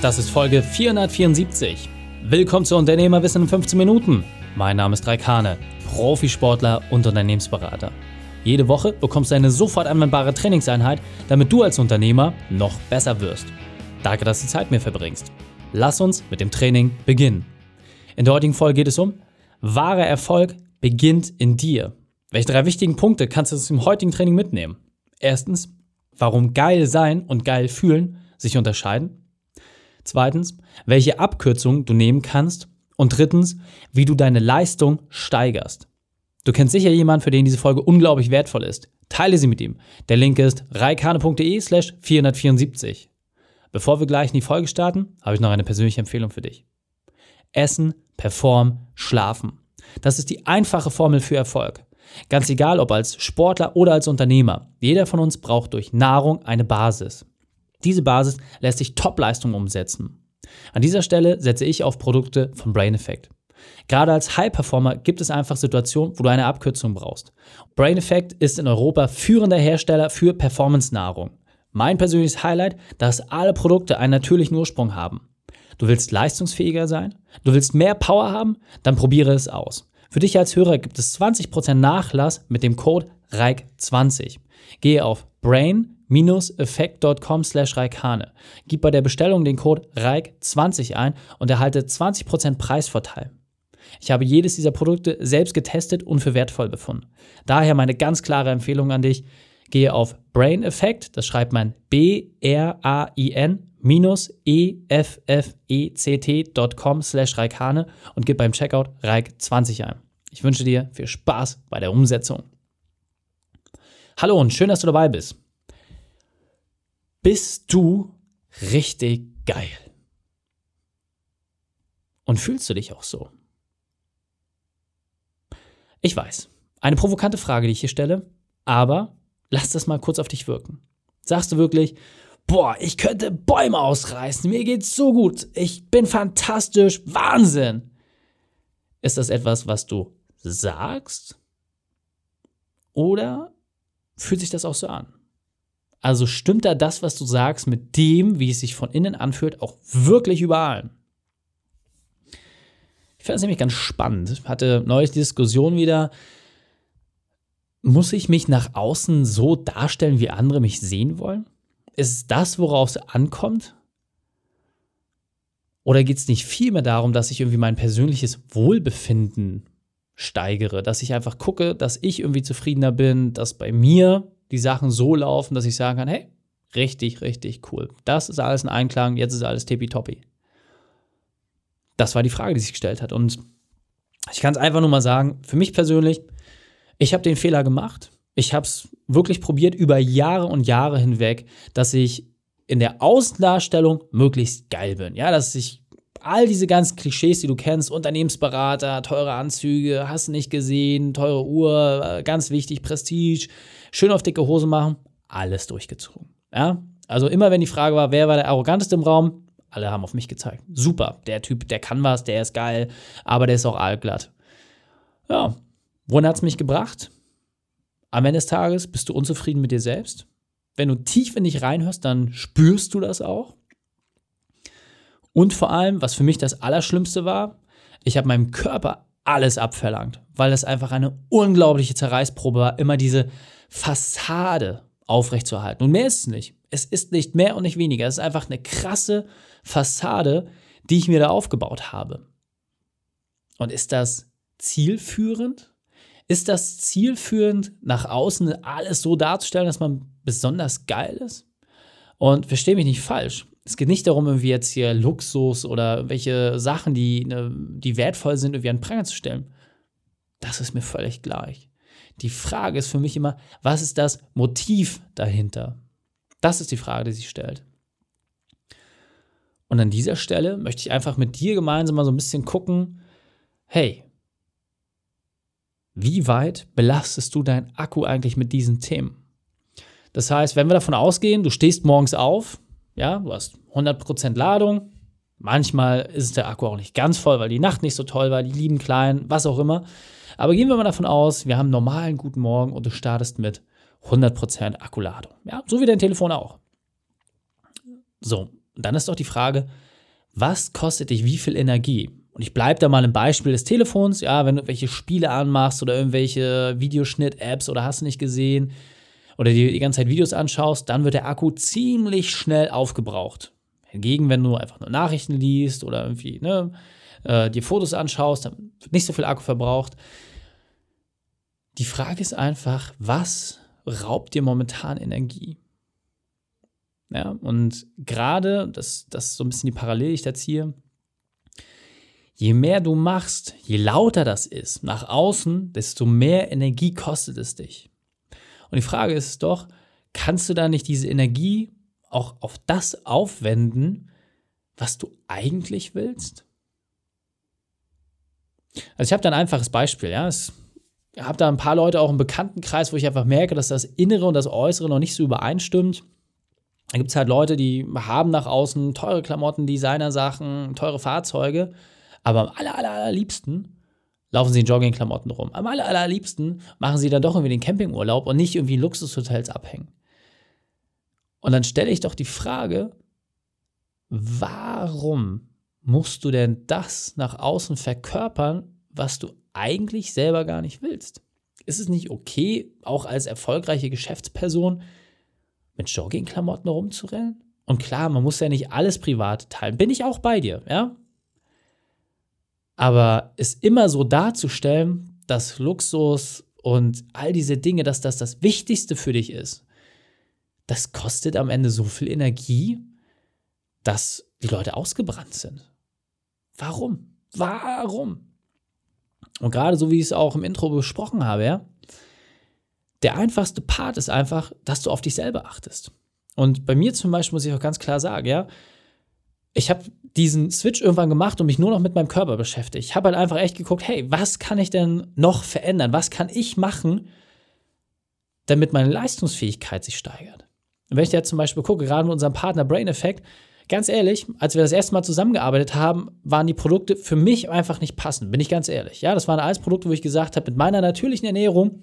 Das ist Folge 474. Willkommen zu Unternehmerwissen in 15 Minuten. Mein Name ist Raikane, Profisportler und Unternehmensberater. Jede Woche bekommst du eine sofort anwendbare Trainingseinheit, damit du als Unternehmer noch besser wirst. Danke, dass du Zeit mit mir verbringst. Lass uns mit dem Training beginnen. In der heutigen Folge geht es um wahrer Erfolg beginnt in dir. Welche drei wichtigen Punkte kannst du aus dem heutigen Training mitnehmen? Erstens, warum geil sein und geil fühlen sich unterscheiden. Zweitens, welche Abkürzungen du nehmen kannst. Und drittens, wie du deine Leistung steigerst. Du kennst sicher jemanden, für den diese Folge unglaublich wertvoll ist. Teile sie mit ihm. Der Link ist reikane.de slash 474. Bevor wir gleich in die Folge starten, habe ich noch eine persönliche Empfehlung für dich. Essen, Perform, Schlafen. Das ist die einfache Formel für Erfolg. Ganz egal, ob als Sportler oder als Unternehmer. Jeder von uns braucht durch Nahrung eine Basis. Diese Basis lässt sich Top-Leistung umsetzen. An dieser Stelle setze ich auf Produkte von Brain Effect. Gerade als High-Performer gibt es einfach Situationen, wo du eine Abkürzung brauchst. Brain Effect ist in Europa führender Hersteller für Performance-Nahrung. Mein persönliches Highlight, dass alle Produkte einen natürlichen Ursprung haben. Du willst leistungsfähiger sein? Du willst mehr Power haben? Dann probiere es aus. Für dich als Hörer gibt es 20% Nachlass mit dem Code REIK20. Gehe auf brain-effekt.com slash reikane. Gib bei der Bestellung den Code REIK20 ein und erhalte 20% Preisvorteil. Ich habe jedes dieser Produkte selbst getestet und für wertvoll befunden. Daher meine ganz klare Empfehlung an dich. Gehe auf Brain Effect, das schreibt man B-R-A-I-N effect.com slash reikane und gib beim Checkout reik20 ein. Ich wünsche dir viel Spaß bei der Umsetzung. Hallo und schön, dass du dabei bist. Bist du richtig geil? Und fühlst du dich auch so? Ich weiß, eine provokante Frage, die ich hier stelle, aber lass das mal kurz auf dich wirken. Sagst du wirklich, boah, ich könnte Bäume ausreißen, mir geht's so gut, ich bin fantastisch, Wahnsinn. Ist das etwas, was du sagst? Oder fühlt sich das auch so an? Also stimmt da das, was du sagst, mit dem, wie es sich von innen anfühlt, auch wirklich überall? Ich fand es nämlich ganz spannend. Ich hatte neulich die Diskussion wieder, muss ich mich nach außen so darstellen, wie andere mich sehen wollen? Ist es das, worauf es ankommt? Oder geht es nicht vielmehr darum, dass ich irgendwie mein persönliches Wohlbefinden steigere, dass ich einfach gucke, dass ich irgendwie zufriedener bin, dass bei mir die Sachen so laufen, dass ich sagen kann, hey, richtig, richtig cool. Das ist alles in Einklang, jetzt ist alles tippitoppi. Das war die Frage, die sich gestellt hat. Und ich kann es einfach nur mal sagen, für mich persönlich, ich habe den Fehler gemacht. Ich habe es wirklich probiert über Jahre und Jahre hinweg, dass ich in der Außendarstellung möglichst geil bin. Ja, dass ich all diese ganzen Klischees, die du kennst, Unternehmensberater, teure Anzüge, hast nicht gesehen, teure Uhr, äh, ganz wichtig, Prestige, schön auf dicke Hose machen, alles durchgezogen. Ja, also immer wenn die Frage war, wer war der arroganteste im Raum, alle haben auf mich gezeigt. Super, der Typ, der kann was, der ist geil, aber der ist auch allglatt. Ja, wohin hat es mich gebracht? am Ende des Tages bist du unzufrieden mit dir selbst. Wenn du tief in dich reinhörst, dann spürst du das auch. Und vor allem, was für mich das Allerschlimmste war, ich habe meinem Körper alles abverlangt, weil das einfach eine unglaubliche Zerreißprobe war, immer diese Fassade aufrechtzuerhalten. Und mehr ist es nicht. Es ist nicht mehr und nicht weniger. Es ist einfach eine krasse Fassade, die ich mir da aufgebaut habe. Und ist das zielführend? Ist das zielführend, nach außen alles so darzustellen, dass man besonders geil ist? Und verstehe mich nicht falsch. Es geht nicht darum, irgendwie jetzt hier Luxus oder welche Sachen, die, ne, die wertvoll sind, irgendwie an Pranger zu stellen. Das ist mir völlig gleich. Die Frage ist für mich immer, was ist das Motiv dahinter? Das ist die Frage, die sich stellt. Und an dieser Stelle möchte ich einfach mit dir gemeinsam mal so ein bisschen gucken, hey, wie weit belastest du deinen Akku eigentlich mit diesen Themen? Das heißt, wenn wir davon ausgehen, du stehst morgens auf, ja, du hast 100% Ladung, manchmal ist der Akku auch nicht ganz voll, weil die Nacht nicht so toll war, die lieben klein, was auch immer. Aber gehen wir mal davon aus, wir haben einen normalen guten Morgen und du startest mit 100% Akkuladung. Ja, so wie dein Telefon auch. So, dann ist doch die Frage, was kostet dich wie viel Energie? Und ich bleibe da mal im Beispiel des Telefons. Ja, wenn du irgendwelche Spiele anmachst oder irgendwelche Videoschnitt-Apps oder hast du nicht gesehen oder dir die ganze Zeit Videos anschaust, dann wird der Akku ziemlich schnell aufgebraucht. Hingegen, wenn du einfach nur Nachrichten liest oder irgendwie ne, äh, dir Fotos anschaust, dann wird nicht so viel Akku verbraucht. Die Frage ist einfach, was raubt dir momentan Energie? Ja, und gerade, das, das ist so ein bisschen die Parallele, die ich da ziehe, je mehr du machst, je lauter das ist nach außen, desto mehr Energie kostet es dich. Und die Frage ist doch, kannst du da nicht diese Energie auch auf das aufwenden, was du eigentlich willst? Also ich habe da ein einfaches Beispiel, ja. Ich habe da ein paar Leute auch im Bekanntenkreis, wo ich einfach merke, dass das Innere und das Äußere noch nicht so übereinstimmt. Da gibt es halt Leute, die haben nach außen teure Klamotten, Designersachen, teure Fahrzeuge, aber am aller, aller, allerliebsten laufen sie in Joggingklamotten rum. Am aller, allerliebsten machen sie dann doch irgendwie den Campingurlaub und nicht irgendwie in Luxushotels abhängen. Und dann stelle ich doch die Frage, warum musst du denn das nach außen verkörpern, was du eigentlich selber gar nicht willst? Ist es nicht okay, auch als erfolgreiche Geschäftsperson mit Joggingklamotten rumzurennen? Und klar, man muss ja nicht alles privat teilen. Bin ich auch bei dir, ja? Aber es immer so darzustellen, dass Luxus und all diese Dinge, dass das das Wichtigste für dich ist, das kostet am Ende so viel Energie, dass die Leute ausgebrannt sind. Warum? Warum? Und gerade so wie ich es auch im Intro besprochen habe, ja, der einfachste Part ist einfach, dass du auf dich selber achtest. Und bei mir zum Beispiel muss ich auch ganz klar sagen, ja, ich habe diesen Switch irgendwann gemacht und mich nur noch mit meinem Körper beschäftigt. Ich habe halt einfach echt geguckt, hey, was kann ich denn noch verändern? Was kann ich machen, damit meine Leistungsfähigkeit sich steigert? Und wenn ich jetzt zum Beispiel gucke, gerade mit unserem Partner Brain Effect, ganz ehrlich, als wir das erste Mal zusammengearbeitet haben, waren die Produkte für mich einfach nicht passend, bin ich ganz ehrlich. Ja, das waren alles Produkte, wo ich gesagt habe, mit meiner natürlichen Ernährung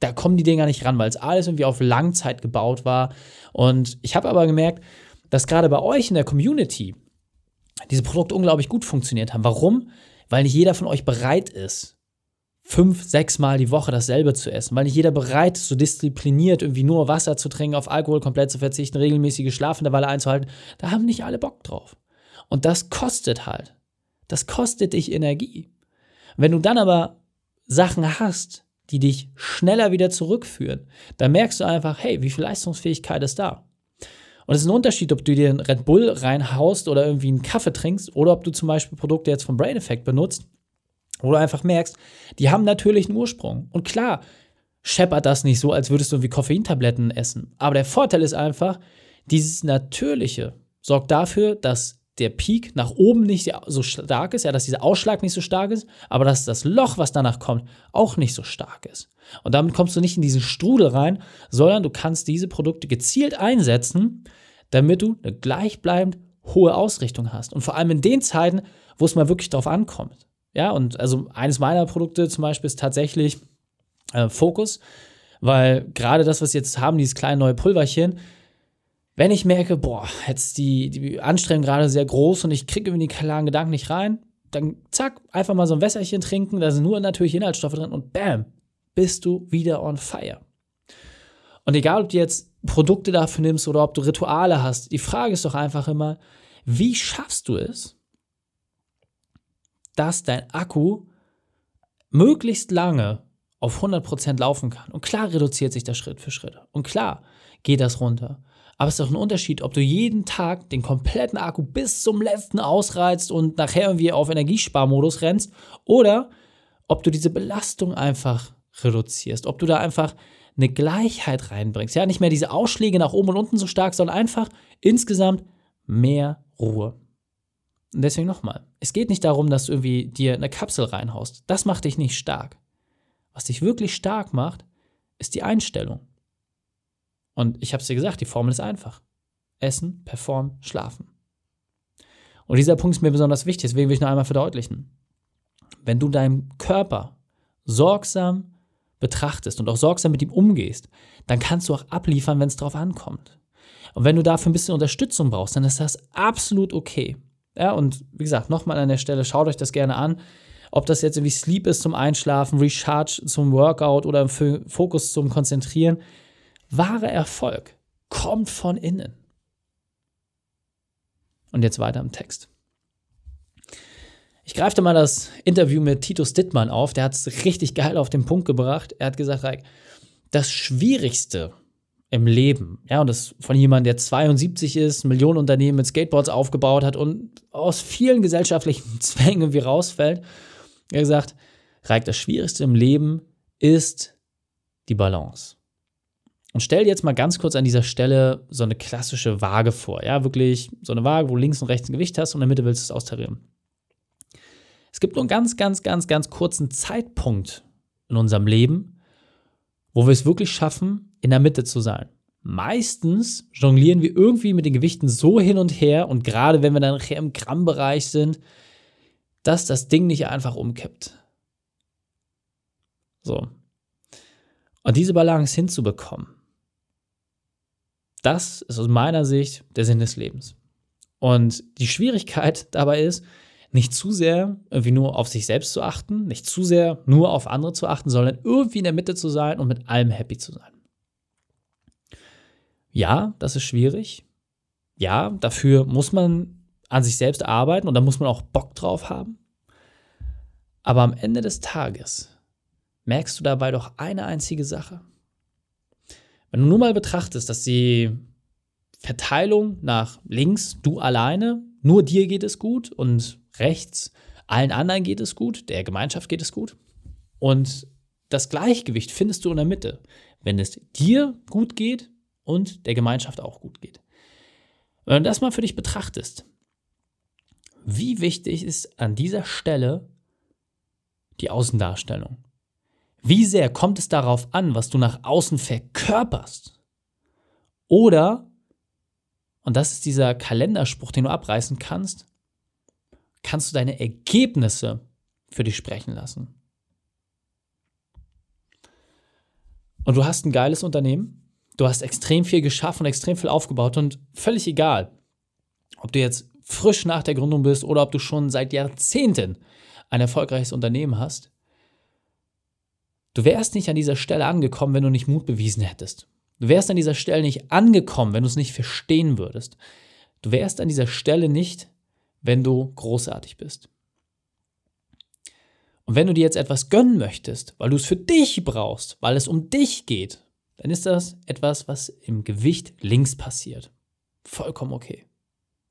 da kommen die Dinger nicht ran, weil es alles irgendwie auf Langzeit gebaut war. Und ich habe aber gemerkt, dass gerade bei euch in der Community diese Produkte unglaublich gut funktioniert haben. Warum? Weil nicht jeder von euch bereit ist, fünf, sechs Mal die Woche dasselbe zu essen. Weil nicht jeder bereit ist, so diszipliniert irgendwie nur Wasser zu trinken, auf Alkohol komplett zu verzichten, regelmäßige Schlafenderweile einzuhalten. Da haben nicht alle Bock drauf. Und das kostet halt. Das kostet dich Energie. Wenn du dann aber Sachen hast, die dich schneller wieder zurückführen, dann merkst du einfach, hey, wie viel Leistungsfähigkeit ist da? Und es ist ein Unterschied, ob du dir einen Red Bull reinhaust oder irgendwie einen Kaffee trinkst oder ob du zum Beispiel Produkte jetzt vom Brain Effect benutzt, wo du einfach merkst, die haben natürlich einen Ursprung. Und klar, scheppert das nicht so, als würdest du irgendwie Koffeintabletten essen. Aber der Vorteil ist einfach, dieses Natürliche sorgt dafür, dass der Peak nach oben nicht so stark ist, ja, dass dieser Ausschlag nicht so stark ist, aber dass das Loch, was danach kommt, auch nicht so stark ist. Und damit kommst du nicht in diesen Strudel rein, sondern du kannst diese Produkte gezielt einsetzen, damit du eine gleichbleibend hohe Ausrichtung hast. Und vor allem in den Zeiten, wo es mal wirklich drauf ankommt. Ja, und also eines meiner Produkte zum Beispiel ist tatsächlich äh, Fokus, weil gerade das, was wir jetzt haben, dieses kleine neue Pulverchen, wenn ich merke, boah, jetzt die, die Anstrengung gerade sehr groß und ich kriege irgendwie die klaren Gedanken nicht rein, dann zack, einfach mal so ein Wässerchen trinken, da sind nur natürliche Inhaltsstoffe drin und bam, bist du wieder on fire. Und egal, ob du jetzt Produkte dafür nimmst oder ob du Rituale hast, die Frage ist doch einfach immer, wie schaffst du es, dass dein Akku möglichst lange auf 100% laufen kann? Und klar reduziert sich das Schritt für Schritt. Und klar geht das runter. Aber es ist doch ein Unterschied, ob du jeden Tag den kompletten Akku bis zum letzten ausreizt und nachher irgendwie auf Energiesparmodus rennst oder ob du diese Belastung einfach reduzierst, ob du da einfach eine Gleichheit reinbringst. Ja, nicht mehr diese Ausschläge nach oben und unten so stark, sondern einfach insgesamt mehr Ruhe. Und deswegen nochmal, es geht nicht darum, dass du irgendwie dir eine Kapsel reinhaust. Das macht dich nicht stark. Was dich wirklich stark macht, ist die Einstellung. Und ich habe es dir gesagt, die Formel ist einfach. Essen, performen, schlafen. Und dieser Punkt ist mir besonders wichtig, deswegen will ich noch einmal verdeutlichen. Wenn du deinen Körper sorgsam betrachtest und auch sorgsam mit ihm umgehst, dann kannst du auch abliefern, wenn es drauf ankommt. Und wenn du dafür ein bisschen Unterstützung brauchst, dann ist das absolut okay. Ja, und wie gesagt, nochmal an der Stelle, schaut euch das gerne an. Ob das jetzt irgendwie Sleep ist zum Einschlafen, Recharge zum Workout oder Fokus zum Konzentrieren. Wahrer Erfolg kommt von innen. Und jetzt weiter im Text. Ich greife mal das Interview mit Titus Dittmann auf. Der hat es richtig geil auf den Punkt gebracht. Er hat gesagt, das Schwierigste im Leben, ja, und das von jemandem, der 72 ist, Millionen Unternehmen mit Skateboards aufgebaut hat und aus vielen gesellschaftlichen Zwängen irgendwie rausfällt, er gesagt, Reik, das Schwierigste im Leben ist die Balance. Und stell dir jetzt mal ganz kurz an dieser Stelle so eine klassische Waage vor. Ja, wirklich so eine Waage, wo du links und rechts ein Gewicht hast und in der Mitte willst du es austarieren. Es gibt nur einen ganz, ganz, ganz, ganz kurzen Zeitpunkt in unserem Leben, wo wir es wirklich schaffen, in der Mitte zu sein. Meistens jonglieren wir irgendwie mit den Gewichten so hin und her und gerade wenn wir dann im Grammbereich sind, dass das Ding nicht einfach umkippt. So. Und diese Balance hinzubekommen, das ist aus meiner Sicht der Sinn des Lebens. Und die Schwierigkeit dabei ist, nicht zu sehr irgendwie nur auf sich selbst zu achten, nicht zu sehr nur auf andere zu achten, sondern irgendwie in der Mitte zu sein und mit allem happy zu sein. Ja, das ist schwierig. Ja, dafür muss man an sich selbst arbeiten und da muss man auch Bock drauf haben. Aber am Ende des Tages merkst du dabei doch eine einzige Sache. Wenn du nur mal betrachtest, dass die Verteilung nach links, du alleine, nur dir geht es gut und rechts, allen anderen geht es gut, der Gemeinschaft geht es gut. Und das Gleichgewicht findest du in der Mitte, wenn es dir gut geht und der Gemeinschaft auch gut geht. Wenn du das mal für dich betrachtest, wie wichtig ist an dieser Stelle die Außendarstellung? Wie sehr kommt es darauf an, was du nach außen verkörperst? Oder, und das ist dieser Kalenderspruch, den du abreißen kannst, kannst du deine Ergebnisse für dich sprechen lassen. Und du hast ein geiles Unternehmen, du hast extrem viel geschaffen und extrem viel aufgebaut und völlig egal, ob du jetzt frisch nach der Gründung bist oder ob du schon seit Jahrzehnten ein erfolgreiches Unternehmen hast, Du wärst nicht an dieser Stelle angekommen, wenn du nicht Mut bewiesen hättest. Du wärst an dieser Stelle nicht angekommen, wenn du es nicht verstehen würdest. Du wärst an dieser Stelle nicht, wenn du großartig bist. Und wenn du dir jetzt etwas gönnen möchtest, weil du es für dich brauchst, weil es um dich geht, dann ist das etwas, was im Gewicht links passiert. Vollkommen okay.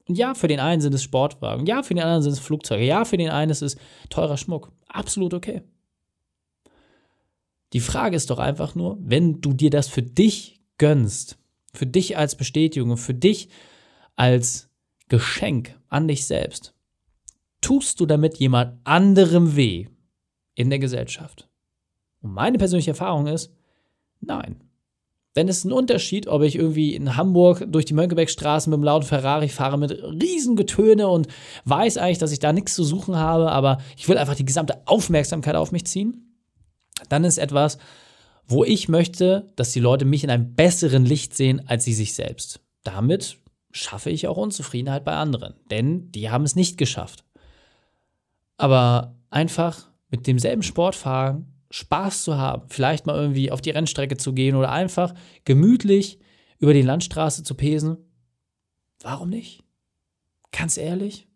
Und ja, für den einen sind es Sportwagen, ja, für den anderen sind es Flugzeuge, ja, für den einen ist es teurer Schmuck. Absolut okay. Die Frage ist doch einfach nur, wenn du dir das für dich gönnst, für dich als Bestätigung, für dich als Geschenk an dich selbst, tust du damit jemand anderem weh in der Gesellschaft? Und meine persönliche Erfahrung ist, nein. Denn es ist ein Unterschied, ob ich irgendwie in Hamburg durch die Mönckebergstraße mit einem lauten Ferrari fahre mit Riesengetöne und weiß eigentlich, dass ich da nichts zu suchen habe, aber ich will einfach die gesamte Aufmerksamkeit auf mich ziehen dann ist etwas, wo ich möchte, dass die Leute mich in einem besseren Licht sehen als sie sich selbst. Damit schaffe ich auch Unzufriedenheit bei anderen, denn die haben es nicht geschafft. Aber einfach mit demselben Sportfahren Spaß zu haben, vielleicht mal irgendwie auf die Rennstrecke zu gehen oder einfach gemütlich über die Landstraße zu pesen, warum nicht? Ganz ehrlich,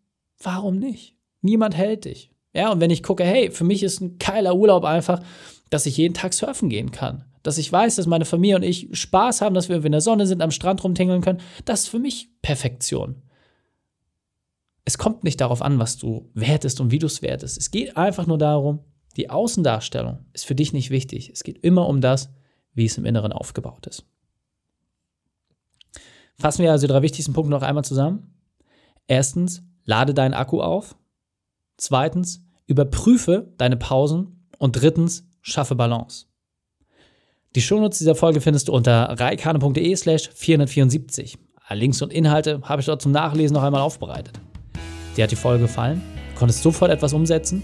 warum nicht? Niemand hält dich. Ja, und wenn ich gucke, hey, für mich ist ein geiler Urlaub einfach, dass ich jeden Tag surfen gehen kann. Dass ich weiß, dass meine Familie und ich Spaß haben, dass wir in der Sonne sind, am Strand rumtingeln können. Das ist für mich Perfektion. Es kommt nicht darauf an, was du wertest und wie du es wertest. Es geht einfach nur darum, die Außendarstellung ist für dich nicht wichtig. Es geht immer um das, wie es im Inneren aufgebaut ist. Fassen wir also die drei wichtigsten Punkte noch einmal zusammen. Erstens, lade deinen Akku auf. Zweitens, überprüfe deine Pausen. Und drittens, schaffe Balance. Die Shownotes dieser Folge findest du unter reikane.de slash 474. Alle Links und Inhalte habe ich dort zum Nachlesen noch einmal aufbereitet. Dir hat die Folge gefallen? Du konntest sofort etwas umsetzen?